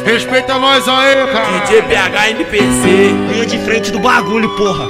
Respeita nós aí, cara. DJ PH NPC. Linha de frente do bagulho, porra.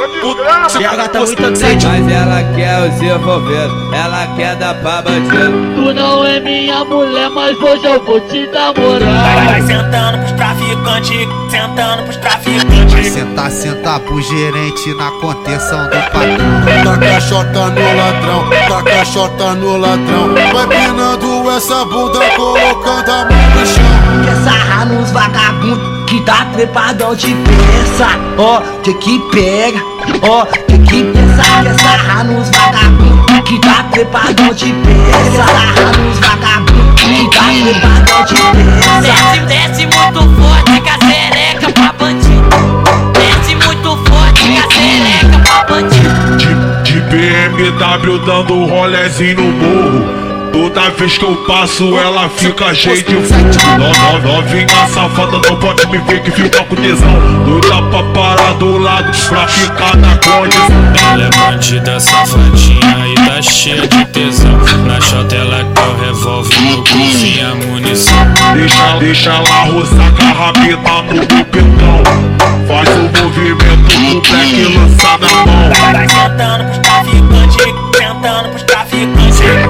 PH tá muito Mas ela quer os envolvidos, ela quer dar pra bandido. Tu não é minha mulher, mas hoje eu vou te Vai, namorar. vai sentando pros traficantes, sentando pros traficantes. Vai sentar, sentar pro gerente na contenção do patrão. Taca a no ladrão, taca a no ladrão. Vai pinando essa bunda, colocando a mão no chão. Quer sarrar nos vagabundos que tá trepadão de peça. Ó, que que pega, ó, que que pensa. Quer sarrar nos vagabundos que tá trepadão de peça. Nos vagabundos que tá trepadão de peça. Desce, desce muito forte com a xereca pra bandido. Desce muito forte com a xereca pra bandido. De, de BMW dando rolezinho no morro. Toda vez que eu passo, ela fica cheia de no, novinha safada, não pode me ver que fica com tesão. Doida pra parar do lado, pra ficar na condição. Ela é bandida safadinha e tá cheia de tesão. Na chota ela quer o revólver, no cozinha munição. Deixa, deixa ela roçar com a rabeta no meu pentão. Faz o movimento do black lança na mão. Vai sentando pros traficantes, sentando pros traficantes.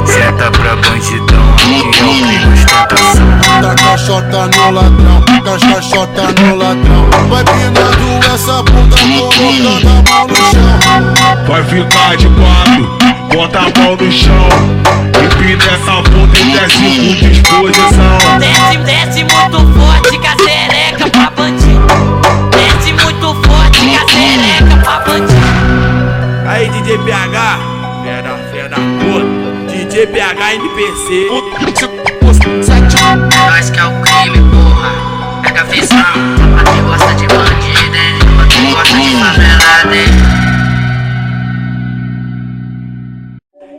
Senta pra bandidão, aqui é o ostentação. Caixota no ladrão, das caixota no ladrão. Vai pinando essa bunda, colocando a mão no chão. Vai ficar de quatro, bota a mão no chão. Empina essa bunda e desce com disposição. Desce, desce muito forte a xereca pra bandido. Desce muito forte a xereca pra bandido. Aí DJ PH, DJ PH NPC. Nós que é o crime, porra. Pega a visão. Aqui gosta de bandido, hein? Aqui gosta de favelada, hein?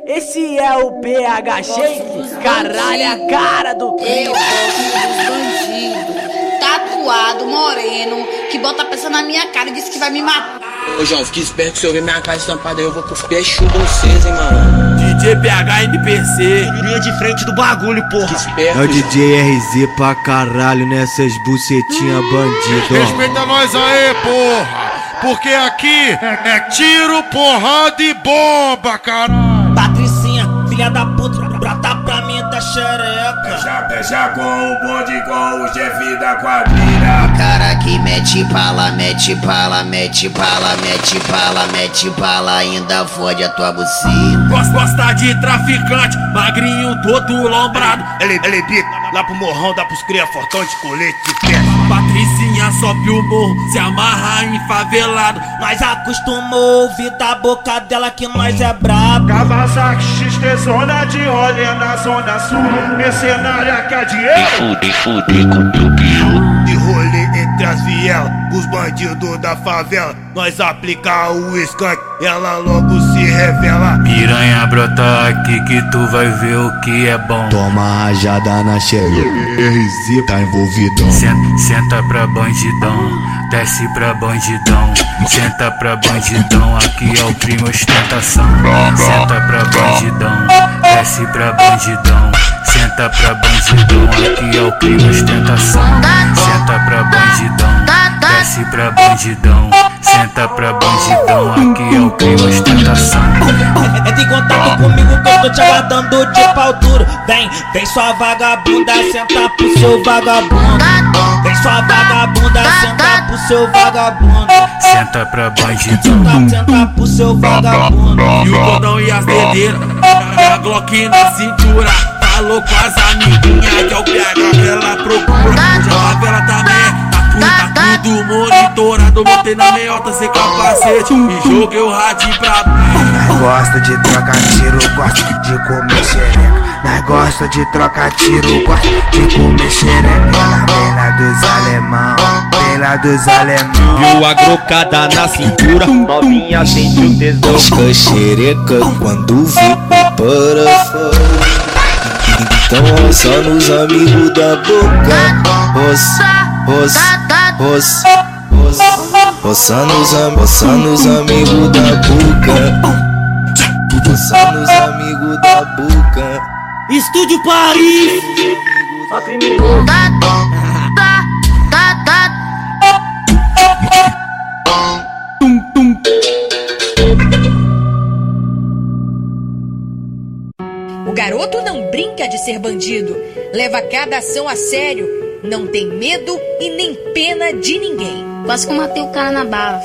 Esse é o PH Shake, caralho, a cara do Eu gosto dos bandidos. Tatuado, moreno, que bota a peça na minha cara e diz que vai me matar. Ô João, fique esperto que se eu ver minha cara estampada aí, eu vou cuspir a chuva vocês, hein, mano. DJ PH NPC. linha de frente do bagulho, porra. Esperto. É o DJ RZ pra caralho nessas bucetinha bandido. Respeita nós aí, porra. Porque aqui é tiro, porrada e bomba, caralho. Patricinha, filha da puta, xereca. Já beija com o bonde, com o chefe da quadrilha. Cara que mete bala, mete bala, mete bala, mete bala, mete bala, ainda fode a tua bucina. Gosta, gosta de traficante, magrinho, todo lombrado. Ele, ele bica lá pro morrão, dá pros cria fortão de colete de pé. Patricinha sobe o morro, se amarra em favelado. Nós acostumou ouvir da boca dela que nós é brabo. Kawasaki XT zona de rolê na zona sul. Mercenária quer dinheiro. De rolê entre as vielas, os bandidos da favela. Nós aplicar o skunk, ela logo se revela. Piranha brota aqui que tu vai ver o que é bom. Toma rajada na xereca. RZ tá envolvidão. Senta, senta pra bandidão, desce pra bandidão, senta pra bandidão, aqui é o crime ostentação. Senta pra bandidão, desce pra bandidão, senta pra bandidão, aqui é o crime ostentação. Senta pra bandidão, desce pra bandidão, senta pra bandidão, aqui é o crime ostentação. Entra em contato comigo que eu tô te aguardando de pau duro. Vem, vem sua vagabunda, senta pro seu vagabundo. Vem sua vagabunda, senta pro seu vagabundo. Senta pra bandidão. Senta, senta pro seu vagabundo. E o cordão e as dedeiras, a Glock na cintura. Falou com as amiguinhas que é o PH que ela procura. Já a favela também, tá tudo, tá tudo monitorado. Botei na meiota sem capacete e joguei o rádio pra baixo. Gosta de trocar tiro, gosta de comer xereca. Nós gosta de trocar tiro, gosta de comer xereca. Ela vem lá dos alemão, lá dos alemão. Viu a grocada na cintura, novinha sente o tesão. Fica xereca quando vê para fora. Então roça nos amigos da boca. Roça, roça, roça, roça. Roça nos, am roça nos amigos da boca. Roça nos amigos da boca. Estúdio Paris. O garoto não brinca de ser bandido. Leva cada ação a sério. Não tem medo e nem pena de ninguém. Quase que eu matei o cara na bala.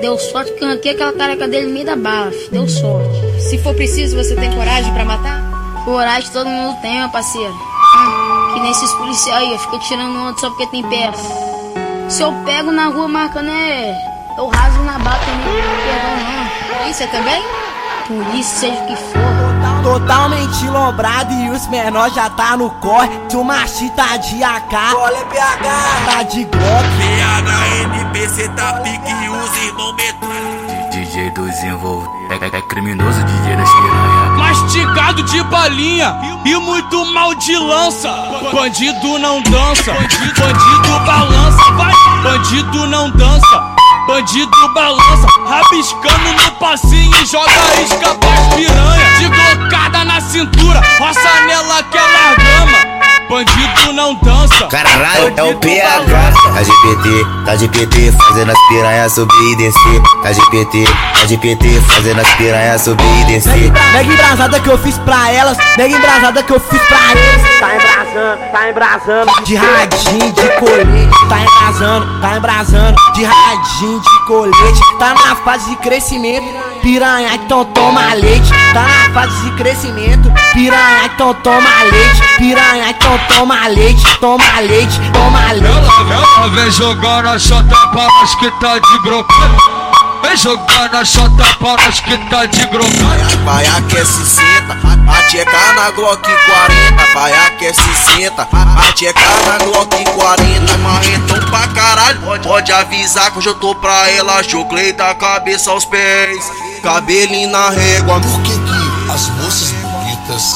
Deu sorte que eu arranquei aquela careca dele no meio da bala. Deu sorte. Se for preciso, você tem coragem para matar? Coragem todo mundo tem, meu parceiro. Hum, Que nem esses policiais aí, fica tirando onda só porque tem perna. Se eu pego na rua marcando é. Eu rasgo na bala também, não perdão não. Polícia também? Polícia, seja o que for. Totalmente lombrado e os menores já tá no corre. Se o machita de AK, olha PH, tá de Glock. PHNPC tá pique e os irmãos metralha. DJ dos envolvidos. É, é criminoso DJ das piranha. Mastigado de balinha e muito mal de lança. Bandido não dança, bandido balança, vai. Bandido não dança, bandido balança. Rabiscando no passinho e joga isca pras piranha. De glocada na cintura, roça nela que ela gama. Bandido não dança. Caralho, é o PH. Tá de PT, tá de PT, fazendo as piranhas subir e descer. Tá de PT, tá de PT, fazendo as piranhas subir e descer. Mega embrasada que eu fiz pra elas, mega embrasada que eu fiz pra eles. Tá embrasando, tá embrasando. De radinho, de colete. Tá embrasando, tá embrasando. De radinho, de colete. Tá na fase de crescimento. Piranha, então toma leite. Tá na fase de crescimento. Piranha, então toma leite. Piranha, então toma leite. Toma leite, toma leite. Ela vem jogar na chota para nós que tá de brocada. Vem jogar na chota para nós que tá de brocada. Vai aquece senta, a tcheca na Glock 40 Vai aquece senta, a tcheca na Glock 40 Marretão pra caralho, pode, pode avisar que hoje eu tô pra ela Joglei da cabeça aos pés, cabelinho na régua. Por que que as moças bonitas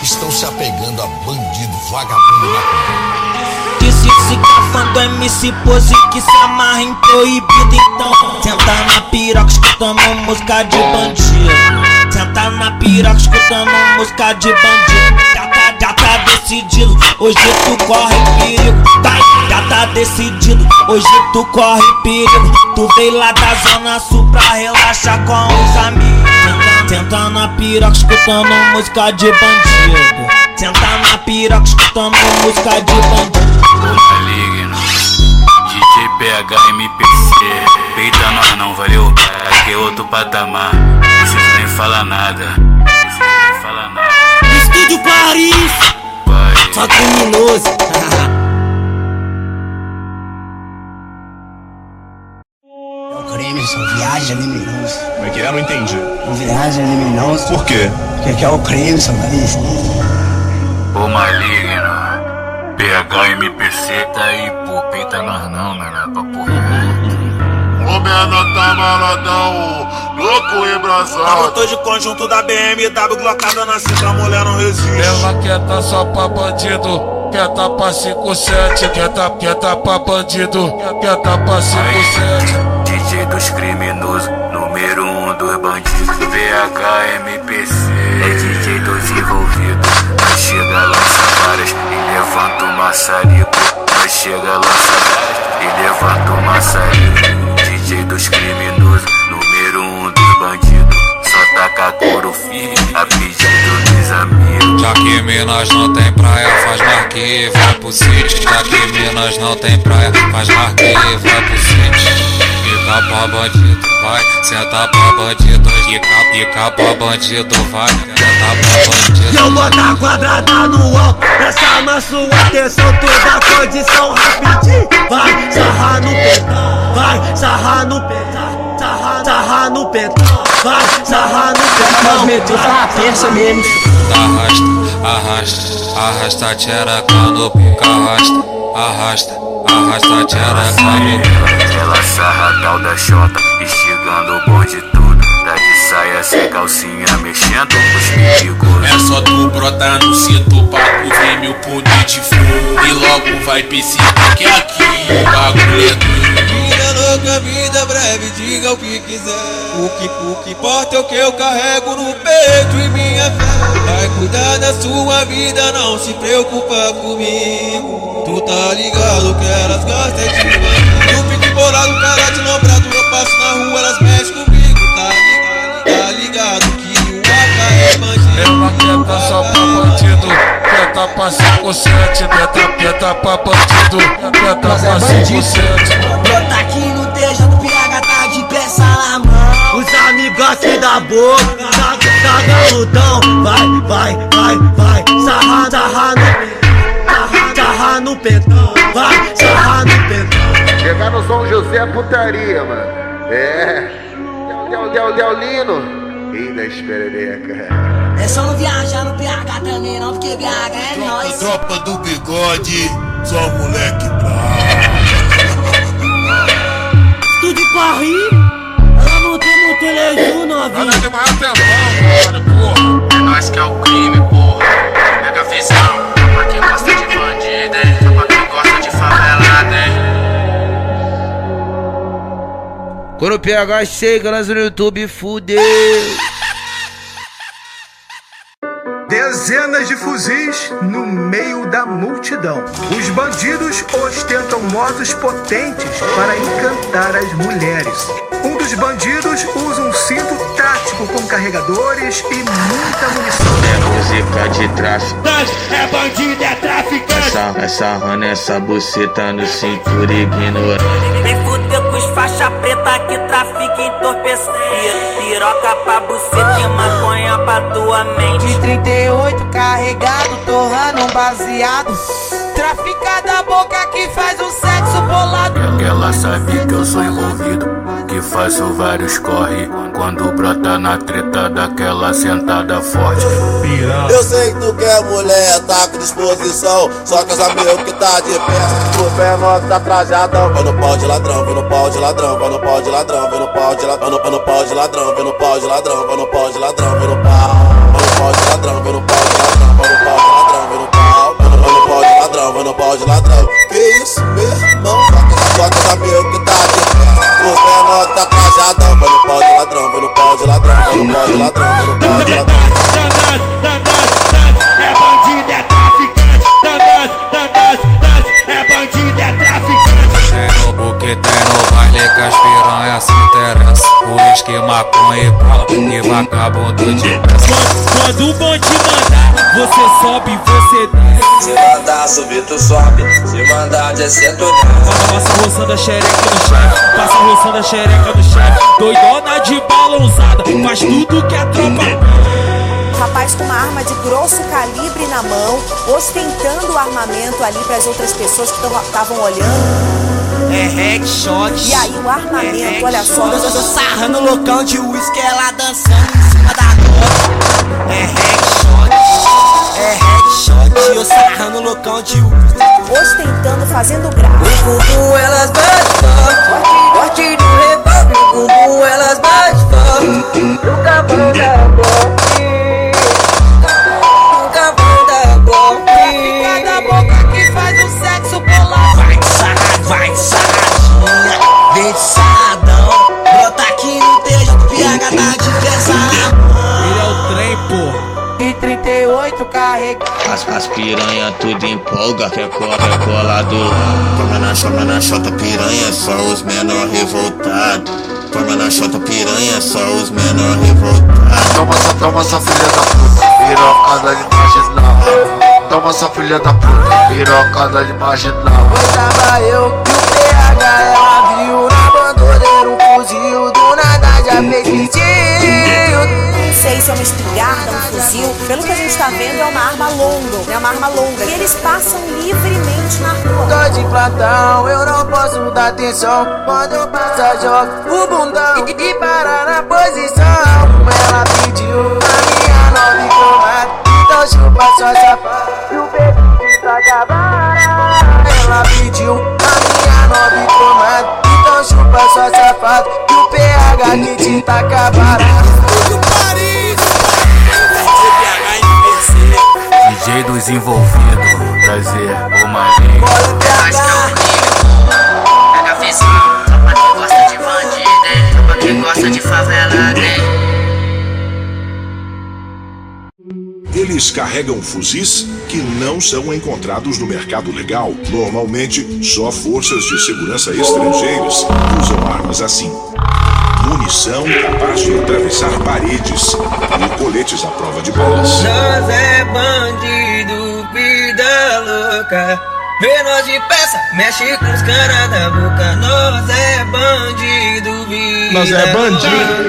estão se apegando a bandido, vagabundo na Disse se tá fã do MC Pose que se amarra em proibido Então. Senta na piroca escutando música de bandido. Senta na piroca escutando música de bandido Já tá, decidido, hoje tu corre perigo tá, Já tá decidido, hoje tu corre perigo Tu veio lá da zona sul pra relaxar com os amigos Senta, senta na piroca escutando música de bandido Senta na piroca escutando música de bandido Maligno. DJ PH MPC. Peita nós não, valeu? Aqui é outro patamar. Preciso nem falar nada. Estúdio Paris, só criminoso. É o crime, são viagem liminoso. Como é que é? Não entendi. Viagem liminoso. Por quê? Porque que é o crime, são Paris. Ô maligno. PH MPC tá aí, pô. Peita nós não, mano. Pra porra. O menor tá maladão, louco e embrasado. Eu tô de conjunto da BMW, glocada na cinta, a mulher não resiste. Ela quer tá só pra bandido. Quer tá pra 5-7, quer tá, quer tá pra bandido, quer tá pra 5-7. DJ dos criminosos, número um dos bandidos. PH MPC. É DJ dos envolvidos. Nós chega, lança várias e levanta o maçarico. Nós chega, lança várias e levanta o maçarico. DJ dos criminosos, número um dos bandidos. Só taca couro firme, a pedido dos amigos. Já que Minas não tem praia, faz marque, vai pro sítio. Já que Minas não tem praia, faz marque, vai pro sítio. Pica pra bandido, vai, senta pra bandido. Pica, pica pra bandido, vai, senta pra bandido. Eu botar quadrada no alto Pra chamar sua atenção Toda condição rapidinho. Vai, sarrar no pedal Vai, sarrar no pedal Sarrar, sarrar no pedal. Vai, sarrar no pedal Nós meteu a terça mesmo. Arrasta, arrasta, arrasta a tchereca no pica, arrasta, arrasta, arrasta a tchereca. Ela sarra tal da xota, instigando o bonde tudo. Tá de saia sem calcinha, mexendo com os perigos. É só tu brotar no cinto pra tu ver meu poder de fogo E logo vai perceber que aqui o bagulho é doido Louca, vida breve, diga o que quiser. O que, o que importa é o que eu carrego no peito e minha fé. Vai cuidar da sua vida, não se preocupa comigo. Tu tá ligado que elas gostam de mim. No pique bolado, cara de nombrado, eu passo na rua, elas mexem comigo. Tá ligado, tá ligado que o AK é bandido. Ela quer tá só pra bandido, quer Peta pra 57, peta, peta pra bandido. Peta pra 57. Brota aqui aqui da boca, tá, tá. Vai, vai, vai, vai, sarra, sarra no sarra, sarra no pentão. Vai, sarra no pentão. Chegar no São José putaria, mano. É. Del, del, del, Lino. Rei da esperereca. É só não viajar no PH também, não, porque PH é nóis. Tropa do bigode, só moleque bravo. Tudo ela não tem no teleju, novinho. Ela tem maior tempão, porra. É nós que é o crime, porra. Mega visão. Pra quem gosta de bandido, hein? Pra quem gosta de favelada, hein? Quando o PH chega, nós no YouTube, fudeu. Dezenas de fuzis no meio da multidão. Os bandidos ostentam motos potentes para encantar as mulheres. Um dos bandidos usa um cinto tático com carregadores e muita munição. É música de tráfico. É bandido, é traficante. Essa, essa rana, essa buceta no cintura ignorante. Vem fuder com os faixa preta que trafica entorpecendo. Piroca pra buceta e maconha pra tua mente. De 38 carregado, torrando um baseado. Trafica da boca que faz o sexo bolado. Ela sabe que eu sou envolvido, que faço vários corre. Quando brota na treta daquela sentada forte. Eu sei que tu quer mulher, tá com disposição. Só que os amigos que tá de pé. O menor tá trajadão. Vai no pau de ladrão, vai no pau de ladrão, vai no pau de ladrão, vai no pau de ladrão, vai no pau de ladrão, vai no pau de ladrão, vai no pau de ladrão, vai no pau. No pau de ladrão, vai no pau de ladrão, ladrão, no pau de ladrão. Que isso, meu irmão? Só que os amigos que tá de pé. O menor tá trajadão. Vai no pau de ladrão, no pau de ladrão, no pau de ladrão, ladrão. É bandido, é traficante. Danado, danado. É bandido, é traficante. Tem no buque, tem no baile que as piranhas se interessam. Uísque, maconha e e vagabundo de. Quando o bonde mandar, você sobe, você desce. Se mandar subir, tu sobe. Se mandar descer, tu desce. Passa roçando a xereca no chefe, passa roçando a xereca no chefe. Doidona de balãozada, faz tudo que a tropa Rapaz com uma arma de grosso calibre na mão, ostentando o armamento ali para as outras pessoas que estavam olhando. É headshot. E aí o armamento, olha só. Eu tô sarrando loucão de uísque, ela dançando em cima da gota. É headshot. É headshot. Eu sarrando loucão de. Ostentando, fazendo graça. O bumbum elas bate forte, forte do revólver. O bumbum elas bate forte. Nunca vão dar golpe. 38 carregado. As, as piranha tudo empolga, quer cola, quer cola do lado. Toma na chota, na chota piranha, só os menor revoltados. Toma na chota piranha, só os menor revoltados. Toma essa, toma essa filha da puta, pirocada de marginal. Toma essa filha da puta, pirocada de marginal. Tava eu e o PH, ela viu na bandoleira um fuzil. Do nada já fez pedido. Não sei se é uma espingarda, um fuzil. Pelo que a gente tá vendo, é uma arma longa. É uma arma longa. E eles passam livremente na rua. Tô de plantão, eu não posso dar atenção Quando eu passar, jogo o bundão E, e parar na posição Ela pediu a minha nova cromada Então chupa sua safada E o bebê tá acabada Ela pediu a minha nova cromada Então chupa sua safada E o PH que te tá acabada carregam fuzis que não são encontrados no mercado legal. Normalmente, só forças de segurança estrangeiras usam armas assim. Munição capaz de atravessar paredes e coletes à prova de balas. Nós é bandido, fica louca. Vê nós de peça, mexe com os caras da boca. Nós é bandido, vida. Nós é bandido.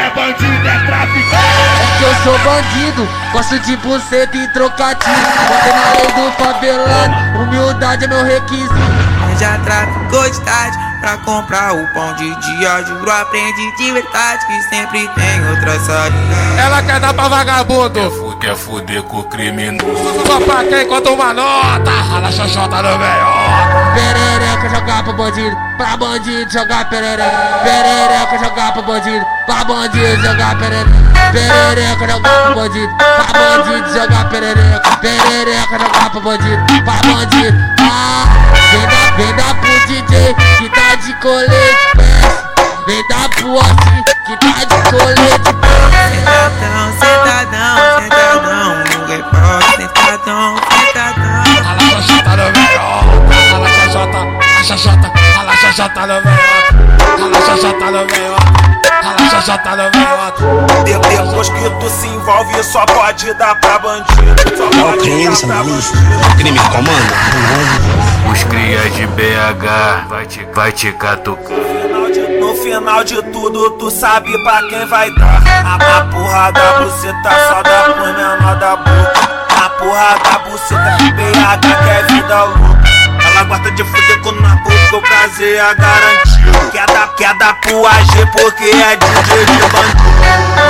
É bandido, é traficante. É que eu sou bandido, gosto de buceta e trocadilho. Botei na lei do favelado, humildade é meu requisito. Já traficou de tarde pra comprar o pão de dia. Juro, aprende de verdade que sempre tem outra saída. Ela quer dar pra vagabundo. Quer fuder com o criminoso. Só pra quem conta uma nota. Rala xoxota no meio. Perereca jogar pro bandido, pra bandido jogar perereca. Perereca jogar pro bandido, pra bandido jogar perereca. Perereca jogar pro bandido, pra bandido jogar perereca. Perereca jogar pro bandido, pra bandido. Ah, vem dar, vem dar pro DJ que tá de colete. Vem dar pro assim que tá de colete Sentadão, sentadão, sentadão no repórter. Sentadão, sentadão. Rala xoxota no meio. Rala xoxota, a xoxota, rala xoxota no meio. Rala xoxota no meio. Rala xoxota no meio. De- Depois que tu se envolve, só pode dar pra bandido. Só É o pode crime, dar você pra não é? Crime que comanda? Os cria de BH vai te, vai te catucar. Final de tudo, tu sabe pra quem vai dar. A, porra da buceta só dá pro menor da boca. A porra da buceta BH quer vida louca. Ela gosta de fuder com na boca, o prazer é garantido. Quer dar, quer dar pro AG porque é DJ de bandido.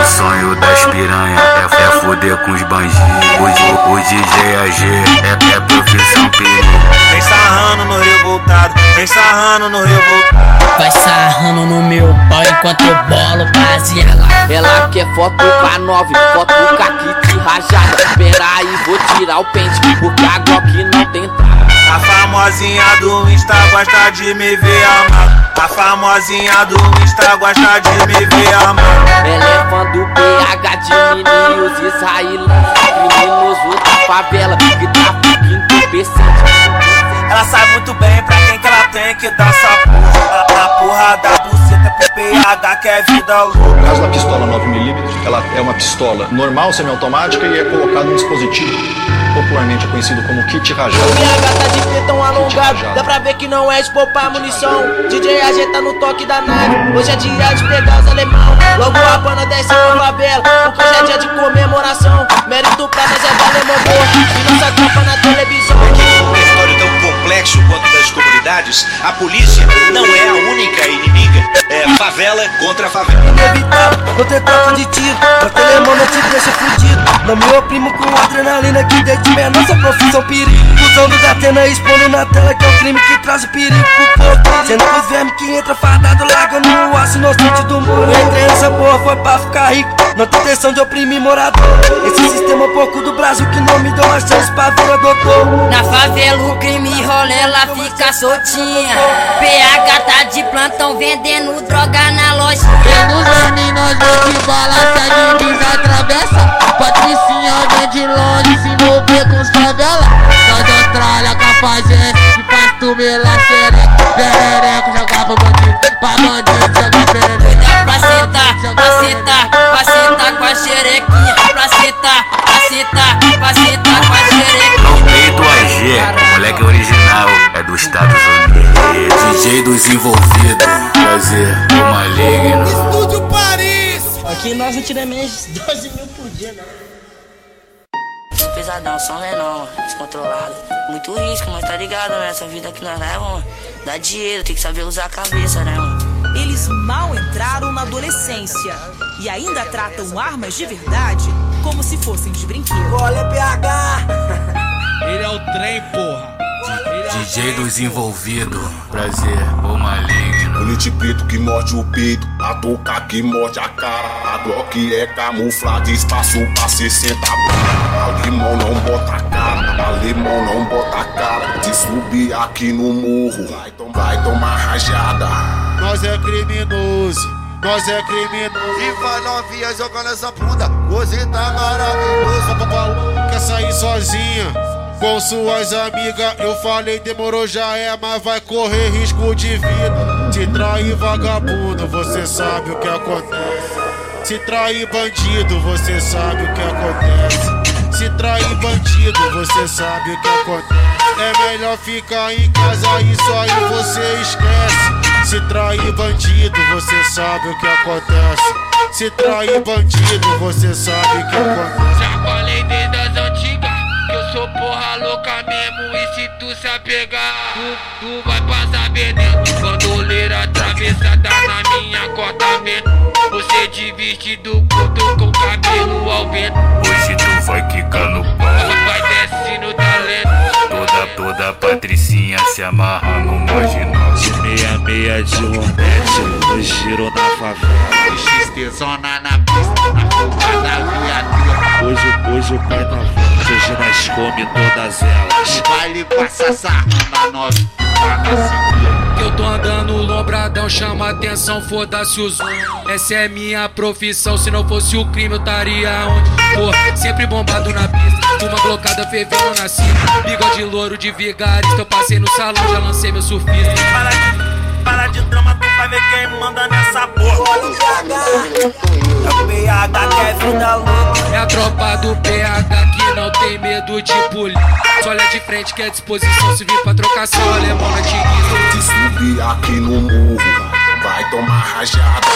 O sonho das piranha é, é fuder com os bandidos. O, o DJ AG é, é profissão perigo. Vem sarrando no revoltado, vem sarrando no revoltado. Vai sarrando no meu pau enquanto eu bolo baseada. Ela quer foto com a 9, foto com caquite rajada. Pera aí, vou tirar o pente, porque a Glock não tem trava. A famosinha do Insta gosta de me ver amado. A famosinha do Insta gosta de me ver amado. Ela é fã do PH de meninos israelenses. Criminoso da favela que tá fugindo entorpecente. Ela sabe muito bem pra quem que ela tem que dar essa porra. A, a porra da buceta pro PH que é vida louca. No caso da pistola 9mm, ela é uma pistola normal, semiautomática e é colocado um dispositivo, popularmente conhecido como kit rajado. PH tá de pretão alongado, dá pra ver que não é de poupar munição. DJ tá no toque da nave, hoje é dia de pegar os alemão. Logo a pana desce na favela, porque hoje é dia de comemoração. Mérito pra nós é alemão boa, e nossa tropa na televisão. Quanto das comunidades, a polícia não é a única inimiga. É favela contra favela. Inevitável, vou ter troca de tiro, mas telemão não te deixa fudido. Não me oprimo com adrenalina que desde menor sua profissão perigo. Usando da Atena expondo na tela que é o crime que traz o perigo pro povo. Sendo os vermes que entra fardado larga no aço inocente do mundo. Entrei nessa porra foi pra ficar rico, não tem intenção de oprimir morador. Esse sistema pouco do Brasil que não me deu uma chance pra virar doutor. Na favela o crime rola, ela fica soltinha. PH tá de plantão vendendo droga na loja. Pelos nós vem de bala, se a divisa atravessa Patricinha vem de longe se envolver com os favela Nós da Austrália cafajeste que faz tu mela xereca Perereca jogar pro bandido, pra bandido jogar perereca Pra sentar, pra sentar, pra sentar com a xerequinha. Pra sentar, pra sentar, pra sentar com a xerequinha. Peito AG, moleque original, é dos Estados Unidos. DJ dos envolvidos, prazer, o maligno. Estúdio Paris! Aqui nós não tiramos menos de 12 mil por dia, né? Pesadão, som menor, descontrolado. Muito risco, mas tá ligado, né? Essa vida que nós levamos, dá dinheiro, tem que saber usar a cabeça, né, mano? Eles mal entraram na adolescência e ainda tratam armas de verdade como se fossem de brinquedo. Olha, PH! Ele é o trem, porra. DJ dos envolvidos, prazer, o maligno. Colete preto que morde o peito, a touca que morde a cara. A Glock é camuflada, espaço pra 60 barra. Alemão não bota a cara, alemão não bota a cara. Se subir aqui no morro, vai, tom- vai tomar rajada. Nós é criminoso, nós é criminoso. E vai novinha jogando essa bunda, hoje tá maravilhoso. Quer sair sozinha? Com suas amigas, eu falei, demorou já é, mas vai correr risco de vida. Se trair vagabundo, você sabe o que acontece. Se trair bandido, você sabe o que acontece. Se trair bandido, você sabe o que acontece. É melhor ficar em casa, isso aí você esquece. Se trair bandido, você sabe o que acontece. Se trair bandido, você sabe o que acontece. Sou porra louca mesmo. E se tu se apegar, tu, tu vai passar veneno. Bandoleira atravessada na minha cortamento. Você de vestido curto com cabelo ao vento. Hoje tu vai quicar no pau. Vai descendo talento. Toda, toda patricinha se amarra no marginal. De meia meia de romete, no giro na favela. XT zona na pista, na fuga da viatura. Hoje, hoje o pai tá hoje nós come todas elas. Baile passa sarrando nove, na eu tô andando lombradão, chama atenção, foda-se os Essa é minha profissão, se não fosse o crime eu estaria onde for. Sempre bombado na pista, uma glocada fervendo na cima. Bigode louro de vigarista, eu passei no salão, já lancei meu surfista. Para de, de drama, tu vai ver quem manda nessa porra. É o PH que é vida louca. É a tropa do PH que não tem medo de polícia. Só olha de frente que é disposição, se vir pra trocação, alemão na tiguisa. Se subir aqui no morro, vai tomar rajada.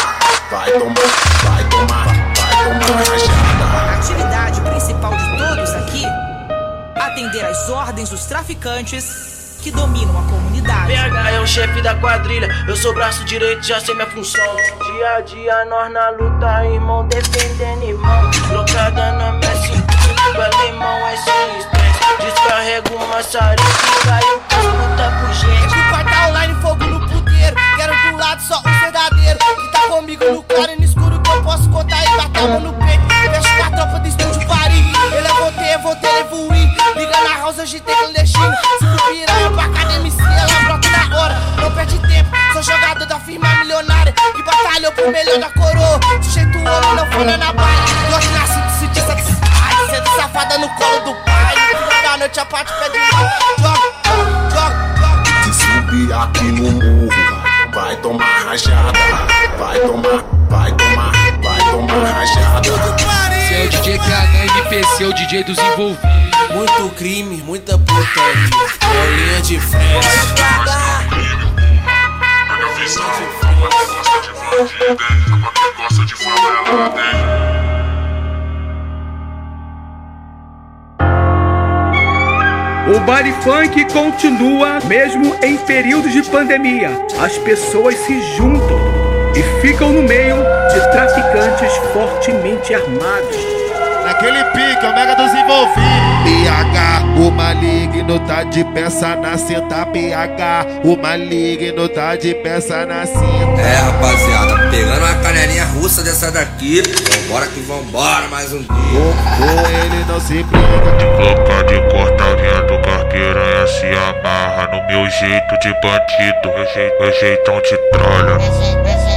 Vai tomar, vai tomar, vai tomar rajada. A atividade principal de todos aqui, atender às ordens dos traficantes que dominam a comunidade. PH é o chefe da quadrilha, eu sou braço direito, já sei minha função. Dia a dia nós na luta, irmão, defendendo irmão. Trocada na minha cintura, o alemão é sem estresse. Descarrego uma maçarica e caiu com as luta por gente. O tá online, fogo no puteiro. Quero do lado só o verdadeiro. Que tá comigo no claro e no escuro que eu posso contar e bater a mão no peito. Fecho com a tropa do estúdio Paris. Ele é voltei, voltei, levoim. House, hoje tem clandestino. Cinco piranha pra cada MC, ela brota na hora. Não perde tempo, sou jogador da firma milionária. Que batalhou pro melhor da coroa. Sujeito homem, não fala na bala. Gosto na cinto, se diz Ai, sendo safada no colo do pai. Da noite a parte. Joga, joga, joga. Se subir aqui no morro, vai tomar rajada. Vai tomar, vai tomar, vai tomar rajada. É o DJ PH MPC, o DJ dos envolvidos. Muito crime, muita putaria. É linha de frente. Visão, pra quem gosta de gosta de. O baile funk continua mesmo em períodos de pandemia. As pessoas se juntam e ficam no meio de traficantes fortemente armados. Naquele pique, o mega dos envolvidos. PH, o maligno tá de peça na cinta. PH, o maligno tá de peça na cinta. É, rapaziada, pegando uma canelinha russa dessa daqui. Vambora que vambora mais um dia. Ou ele não se briga. De boca de cortalinha do carqueira se amarra no meu jeito de bandido. Meu jeitão de trolha.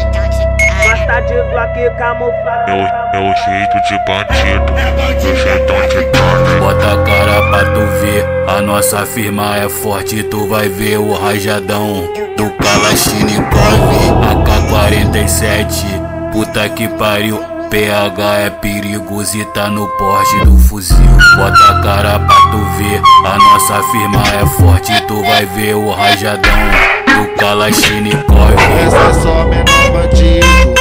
De Glock camuflado. Meu, meu jeito de bandido. Meu jeitão de trolha. Bota a cara pra tu ver. A nossa firma é forte, tu vai ver o rajadão do Kalashnikov AK-47. Puta que pariu. PH é perigoso e tá no porte do fuzil. Bota a cara pra tu ver. A nossa firma é forte, tu vai ver o rajadão do Kalashnikov. Essa é só menor bandido.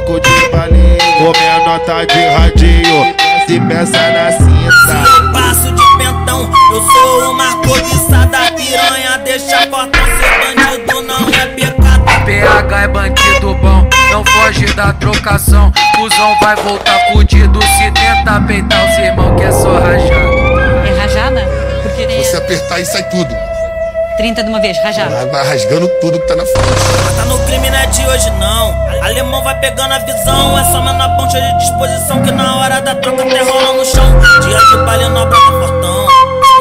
Louco de balinha, comendo nota de radinho. Se peça na cinta. Eu passo de pentão, eu sou uma cobiçada piranha. Deixa fortão ser bandido, não é pecado. PH é bandido bom, não foge da trocação. Cusão vai voltar fudido se tentar peitar os irmãos que é só rajada. É rajada? Porque nem Você apertar e sai tudo. 30 de uma vez, rajada. Vai, vai rasgando tudo que tá na frente. Tá no crime, não é de hoje não. Alemão vai pegando a visão. É só menor ponte de disposição que na hora da troca até rola no chão. Dia de baile no brota fortão.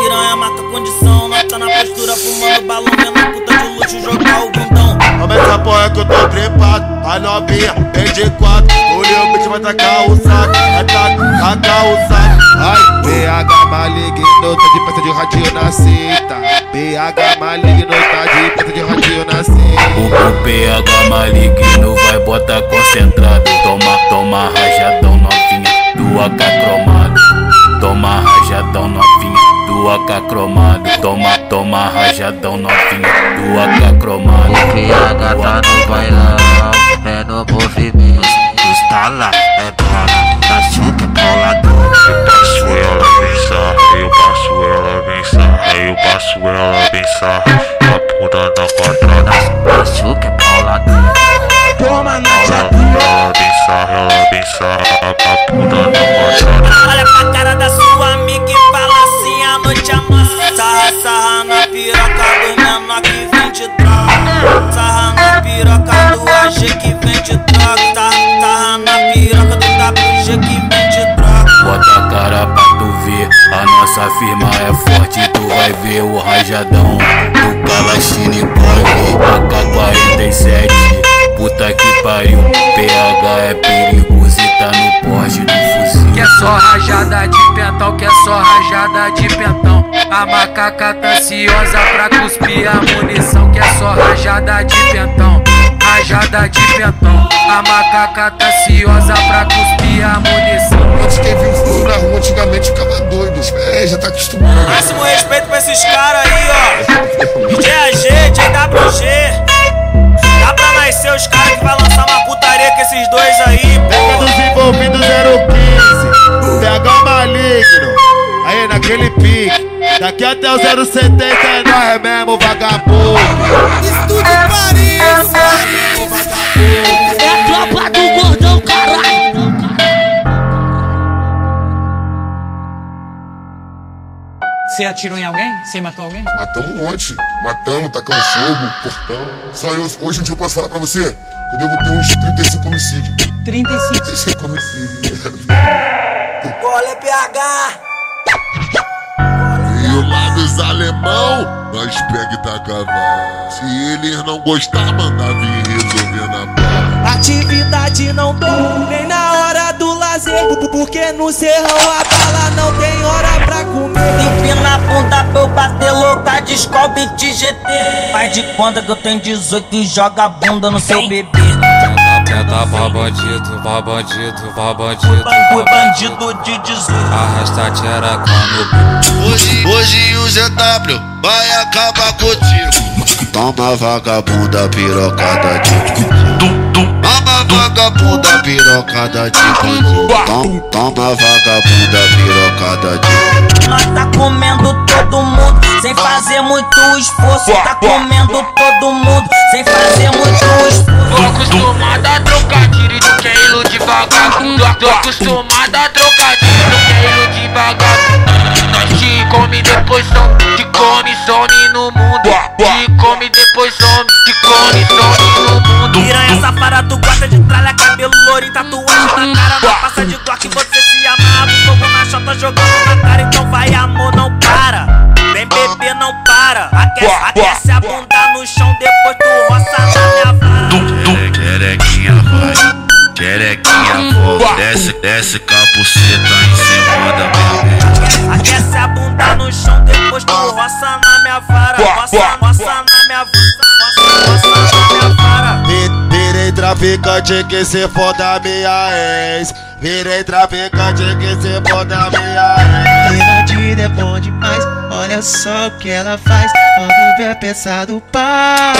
Piranha marca condição. Nota na postura, fumando balão. Vendo puta de luxo jogar o bundão. Aumenta a porra que eu tô trepado. A novinha vem de quatro. O Leo Bitch vai tacar o saco. Ataca, taca o saco. Ai, PH maligno, tá de peça de radinho na cinta. PH maligno, tá de peça de radinho na cinta. O, o PH maligno vai botar concentrado. Toma, toma rajadão novinha do AK cromado. Toma rajadão. rajadão novinha do AK cromado. Toma, toma rajadão novinha do AK cromado. O PH tá no bailão, é no movimento. É bola, tá chuta, bolador. Eu passo ela bem sarra, eu passo ela bem sarra, eu passo ela bem sarra, a bunda na quadrada. Machuca, bolador. Toma na Ela bem sarra, ela bem sarra, a a bunda na quadrada. Olha pra cara da sua amiga e fala assim a noite amassa Sarra, sarra na piroca do menor que vende droga Sarra na piroca do AG que vende droga Sarra, a nossa firma é forte, tu vai ver o rajadão do Kalashnikov, AK-47, puta que pariu, PH é perigoso e tá no porte do fuzil. Que é só rajada de pentão, que é só rajada de pentão. A macaca tá ansiosa pra cuspir a munição, que é só rajada de pentão. Rajada de pentão, a macaca tá ansiosa pra cuspir a munição. Antes quem viu fogo na rua antigamente ficava doido. É, já tá acostumado. Máximo respeito pra esses caras aí, ó DJ AG, JWG Dá pra nascer os caras que vai lançar uma putaria com esses dois aí, Pega pô dos envolvidos 015, pega o maligno, aí naquele pique. Daqui até o 070 é nós é mesmo vagabundo. Estúdio Paris, É a tropa do gordão, caralho. Você atirou em alguém? Você matou alguém? Matamos um monte. Matamos, tacamos fogo, portão. Só eu, hoje em dia eu posso falar pra você, eu devo ter uns 35 homicídios. 35. 35 homicídios. Olha PH E o lá dos alemão, nós pega e taca Se eles não gostar, manda vir resolver na bola. Atividade não tem nem na hora do lazer. Porque no serrão a bala não tem hora pra comer. Empina a bunda pra eu bater louca, descobre de GT Faz de conta que eu tenho 18 e joga a bunda no seu bebê Tenta pra bandido, pra bandido, pra bandido. Fui bandido de 18 Arrasta a tchereca no Hoje, hoje o ZW vai acabar contigo. Toma vagabunda pirocada de vagabunda pirocada de bandido. Tom- Toma vagabunda pirocada de Nós tá comendo todo mundo sem fazer muito esforço. Tá comendo todo mundo sem fazer muito esforço. Tô acostumado a trocar tiro e tu quer iludir vagabundo. Tô acostumado a trocar tiro e tu quer iludir vagabundo. Nós te come depois some, te come some no mundo. Te come depois traficante que se foda minha ex. Virei traficante que se foda minha ex. Piradinha é bom demais, olha só o que ela faz Quando vê pesado, pá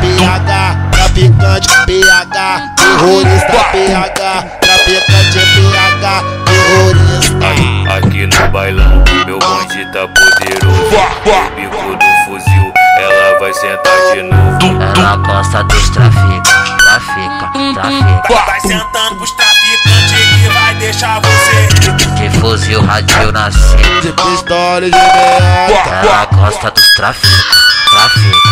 PH, traficante, PH, terrorista, PH, traficante, PH, terrorista. Aí, aqui no bailão, meu bonde tá poderoso. Bico do gosta dos trafica, trafica, trafica. Vai sentando pros traficantes que vai deixar você De fuzil, radinho na cinta. De pistola e de gosta dos trafica, trafica,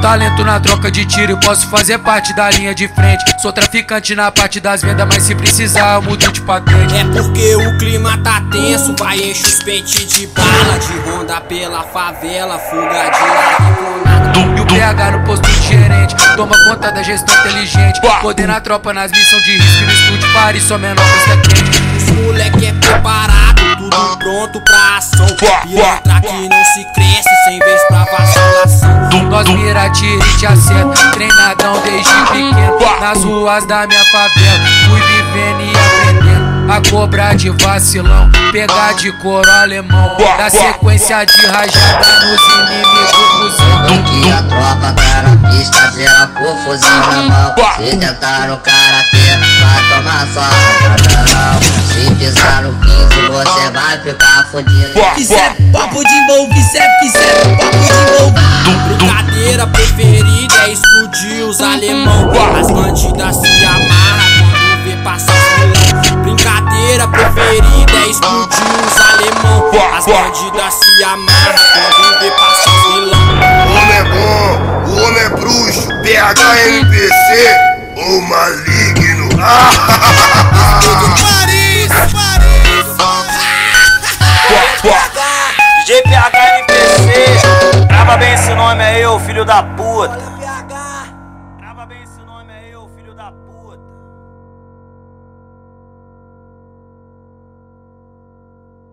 talento na troca de tiro e posso fazer parte da linha de frente. Sou traficante na parte das vendas, mas se precisar eu mudo de patente. É porque o clima tá tenso, vai enche os pentes de bala. De ronda pela favela, fuga de lado com nada. E o PH no posto de gerente Toma conta da gestão inteligente. Coordena a tropa nas missões de risco e no estúdio Paris, só menor coisa quente. Os moleque é preparado, tudo pronto pra ação. Pilantra que não se cresce, sem vez pra vacilação. Nós mira, tira e te acerta Treinadão desde pequeno Nas ruas da minha favela Fui vivendo e aprendendo a cobrar de vacilão, pegar de couro alemão, da sequência de rajada nos inimigos cuzão. Aqui a tropa tá na pista, com fuzil na mão. Se tentar no karatê, vai tomar só rajadão. Se pisar no 15, você vai ficar fudido. Isso é papo de envolve, isso é, isso é papo de envolve. Brincadeira preferida é explodir os alemão. As bandidas se amarram quando vê passar. Brincadeira preferida é explodir os alemão. As bandidas se amarram quando vê passar os vilão. O homem é bom, o homem é bruxo, PHMPC, o maligno. Paris, Paris. DJ PH MPC, grava bem esse nome aí, ô filho da puta. PH. Grava bem esse nome aí, ô filho da puta.